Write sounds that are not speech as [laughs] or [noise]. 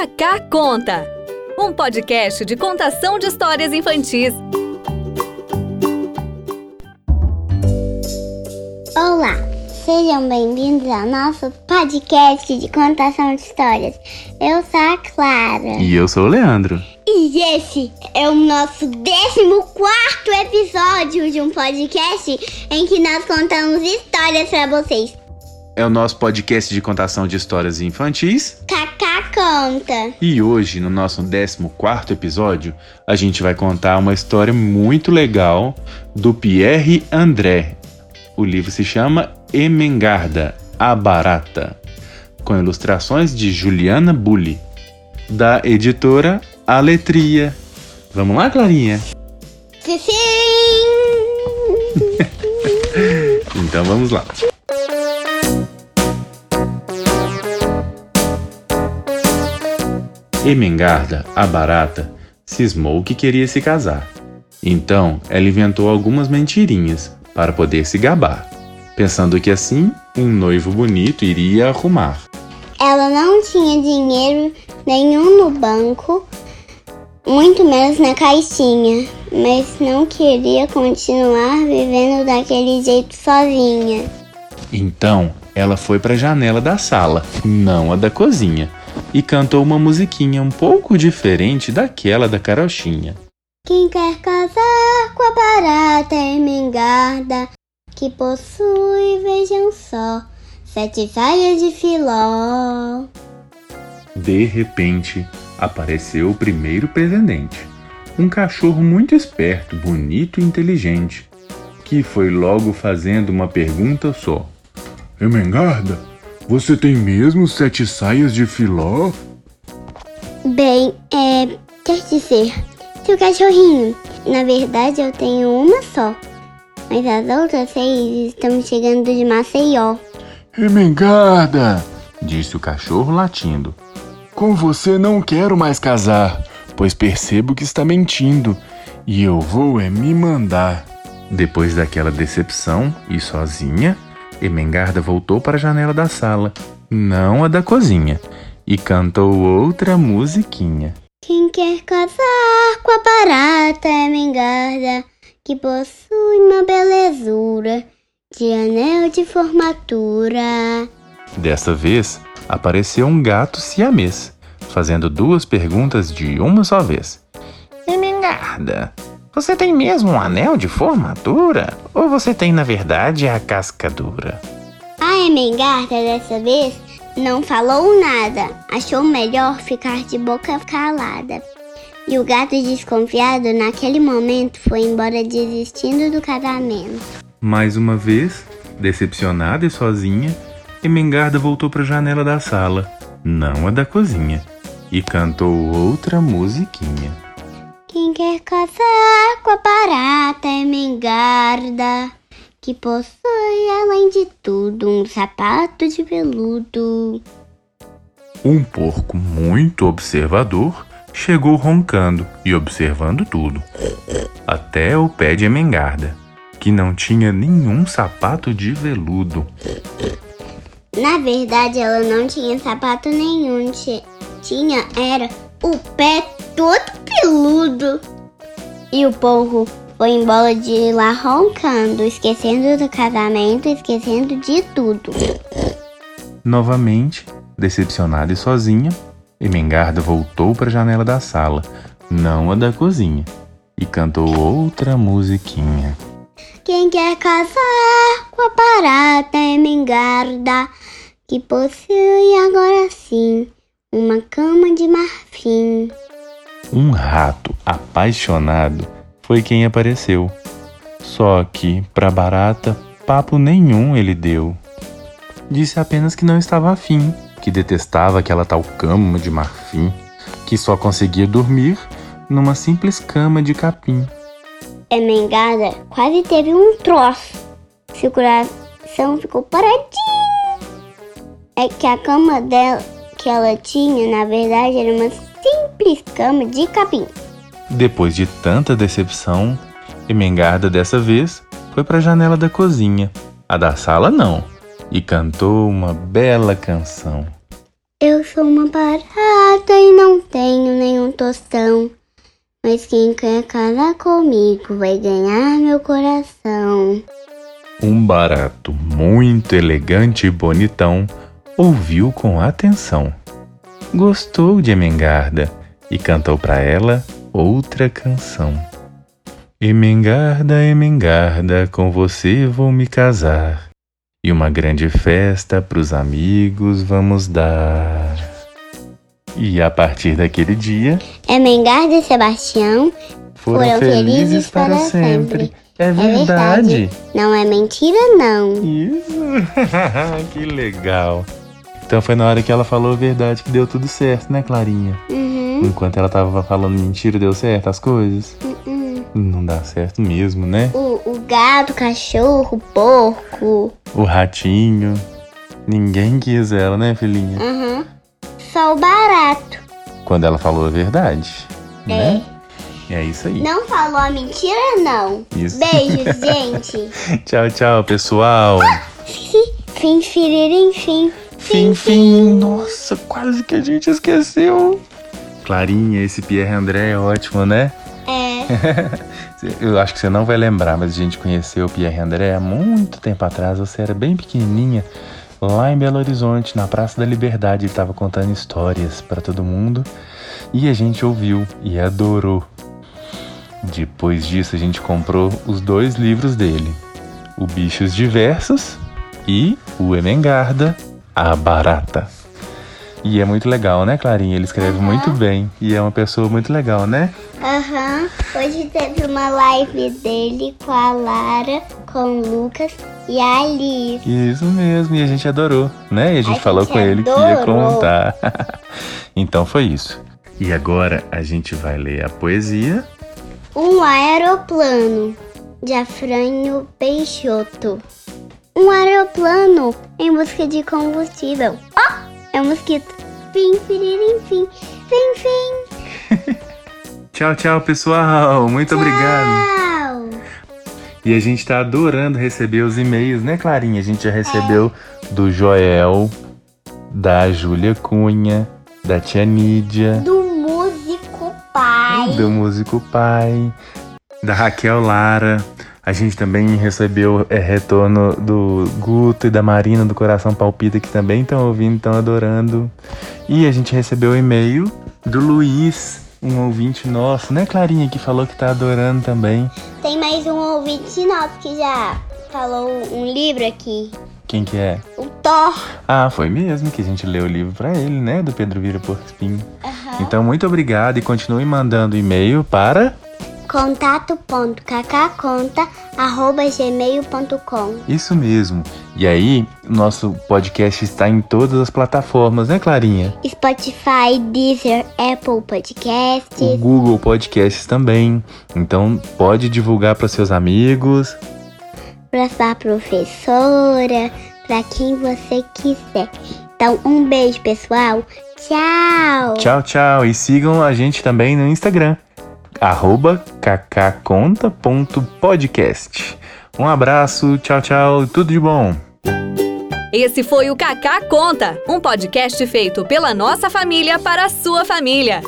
Cacá Conta, um podcast de contação de histórias infantis. Olá, sejam bem-vindos ao nosso podcast de contação de histórias. Eu sou a Clara. E eu sou o Leandro. E esse é o nosso 14 episódio de um podcast em que nós contamos histórias para vocês. É o nosso podcast de contação de histórias infantis. Cacá conta. E hoje, no nosso 14 episódio, a gente vai contar uma história muito legal do Pierre André. O livro se chama Emengarda, a Barata, com ilustrações de Juliana Bulli, da editora Aletria. Vamos lá, Clarinha? Sim! [laughs] Então vamos lá. Emengarda, a barata, cismou que queria se casar. Então, ela inventou algumas mentirinhas para poder se gabar, pensando que assim um noivo bonito iria arrumar. Ela não tinha dinheiro nenhum no banco, muito menos na caixinha, mas não queria continuar vivendo daquele jeito sozinha. Então, ela foi para a janela da sala, não a da cozinha, e cantou uma musiquinha um pouco diferente daquela da carochinha. Quem quer casar com a barata emengarda, que possui, vejam só, sete saias de filó. De repente, apareceu o primeiro pretendente. Um cachorro muito esperto, bonito e inteligente, que foi logo fazendo uma pergunta só. Emengarda, você tem mesmo sete saias de filó? Bem, é. Quer dizer, seu cachorrinho, na verdade eu tenho uma só, mas as outras seis estão chegando de Maceió. Emengarda, disse o cachorro latindo. Com você não quero mais casar, pois percebo que está mentindo e eu vou é me mandar. Depois daquela decepção e sozinha, Emengarda voltou para a janela da sala, não a da cozinha, e cantou outra musiquinha. Quem quer casar com a barata emengarda, que possui uma belezura de anel de formatura. Dessa vez, apareceu um gato siamês, fazendo duas perguntas de uma só vez. Emengarda, você tem mesmo um anel de formatura? Ou você tem, na verdade, a casca dura? A emengarda dessa vez não falou nada, achou melhor ficar de boca calada. E o gato desconfiado naquele momento foi embora desistindo do casamento. Mais uma vez, decepcionada e sozinha, Emengarda voltou para a janela da sala, não a da cozinha, e cantou outra musiquinha. Quem quer casar com a barata emengarda, que possui além de tudo um sapato de veludo. Um porco muito observador chegou roncando e observando tudo, até o pé de Emengarda, que não tinha nenhum sapato de veludo. Na verdade, ela não tinha sapato nenhum, ti- tinha era o pé todo peludo. E o porco foi embora de lá roncando, esquecendo do casamento, esquecendo de tudo. Novamente, decepcionada e sozinha, Emengarda voltou para a janela da sala, não a da cozinha, e cantou outra musiquinha. Quem quer casar com a barata emengarda, que possui agora sim uma cama de marfim. Um rato apaixonado foi quem apareceu. Só que, pra barata, papo nenhum ele deu. Disse apenas que não estava afim, que detestava aquela tal cama de marfim, que só conseguia dormir numa simples cama de capim. Emengarda quase teve um troço. Seu coração ficou paradinho. É que a cama dela que ela tinha, na verdade, era uma simples cama de capim. Depois de tanta decepção, Emengarda dessa vez foi para a janela da cozinha, a da sala não, e cantou uma bela canção. Eu sou uma barata e não tenho nenhum tostão. Mas quem quer casar comigo vai ganhar meu coração. Um barato muito elegante e bonitão ouviu com atenção. Gostou de Emengarda e cantou para ela outra canção. Emengarda, Emengarda, com você vou me casar. E uma grande festa pros amigos vamos dar. E a partir daquele dia, Emengarda e Sebastião foram, Foram felizes para sempre. É é verdade. verdade. Não é mentira, não. Isso! [laughs] que legal. Então foi na hora que ela falou a verdade que deu tudo certo, né, Clarinha? Uhum. Enquanto ela tava falando mentira, deu certo as coisas? uhum. Não dá certo mesmo, né? O, o gato, o cachorro, o porco. O ratinho. Ninguém quis ela, né, filhinha? Uhum. Só o barato. Quando ela falou a verdade. Né? É isso aí. Não falou a mentira, não. Isso. Beijos, [laughs] gente. Tchau, tchau, pessoal. [laughs] fim, fim. Fim, fim. Nossa, quase que a gente esqueceu. Clarinha, esse Pierre André é ótimo, né? É. [laughs] Eu acho que você não vai lembrar, mas a gente conheceu o Pierre André há muito tempo atrás. Você era bem pequenininha, lá em Belo Horizonte, na Praça da Liberdade. Ele estava contando histórias para todo mundo e a gente ouviu e adorou. Depois disso, a gente comprou os dois livros dele: O Bichos Diversos e O Emengarda, a Barata. E é muito legal, né, Clarinha? Ele escreve Aham. muito bem e é uma pessoa muito legal, né? Aham. Hoje teve uma live dele com a Lara, com o Lucas e a Alice. Isso mesmo, e a gente adorou, né? E a gente A falou gente com ele que ia adorou. contar. [laughs] então foi isso. E agora a gente vai ler a poesia. Um aeroplano, de Afrânio Peixoto. Um aeroplano em busca de combustível. Ó, é um mosquito. Fim, firirim, fim. Fim, fim. [laughs] Tchau, tchau, pessoal. Muito obrigado. Tchau. E a gente tá adorando receber os e-mails, né, Clarinha? A gente já recebeu do Joel, da Júlia Cunha, da Tia Nídia, Do músico pai. do Músico Pai, da Raquel Lara. A gente também recebeu é, retorno do Guto e da Marina do Coração Palpita, que também estão ouvindo, estão adorando. E a gente recebeu o e-mail do Luiz, um ouvinte nosso, né, Clarinha, que falou que tá adorando também. Tem mais um ouvinte nosso que já falou um livro aqui. Quem que é? O Thor. Ah, foi mesmo que a gente leu o livro pra ele, né? Do Pedro Vira Porco Espinho. Aham. Então, muito obrigado e continue mandando e-mail para contato.cacconta.gmail.com isso mesmo. E aí, nosso podcast está em todas as plataformas, né, Clarinha? Spotify, Deezer, Apple O Podcasts. Google Podcasts também. Então, pode divulgar para seus amigos. Pra sua professora, pra quem você quiser. Então, um beijo, pessoal. Tchau! Tchau, tchau. E sigam a gente também no Instagram. Arroba cacconta.podcast. Um abraço, tchau, tchau. Tudo de bom. Esse foi o Kaká Conta, um podcast feito pela nossa família para a sua família.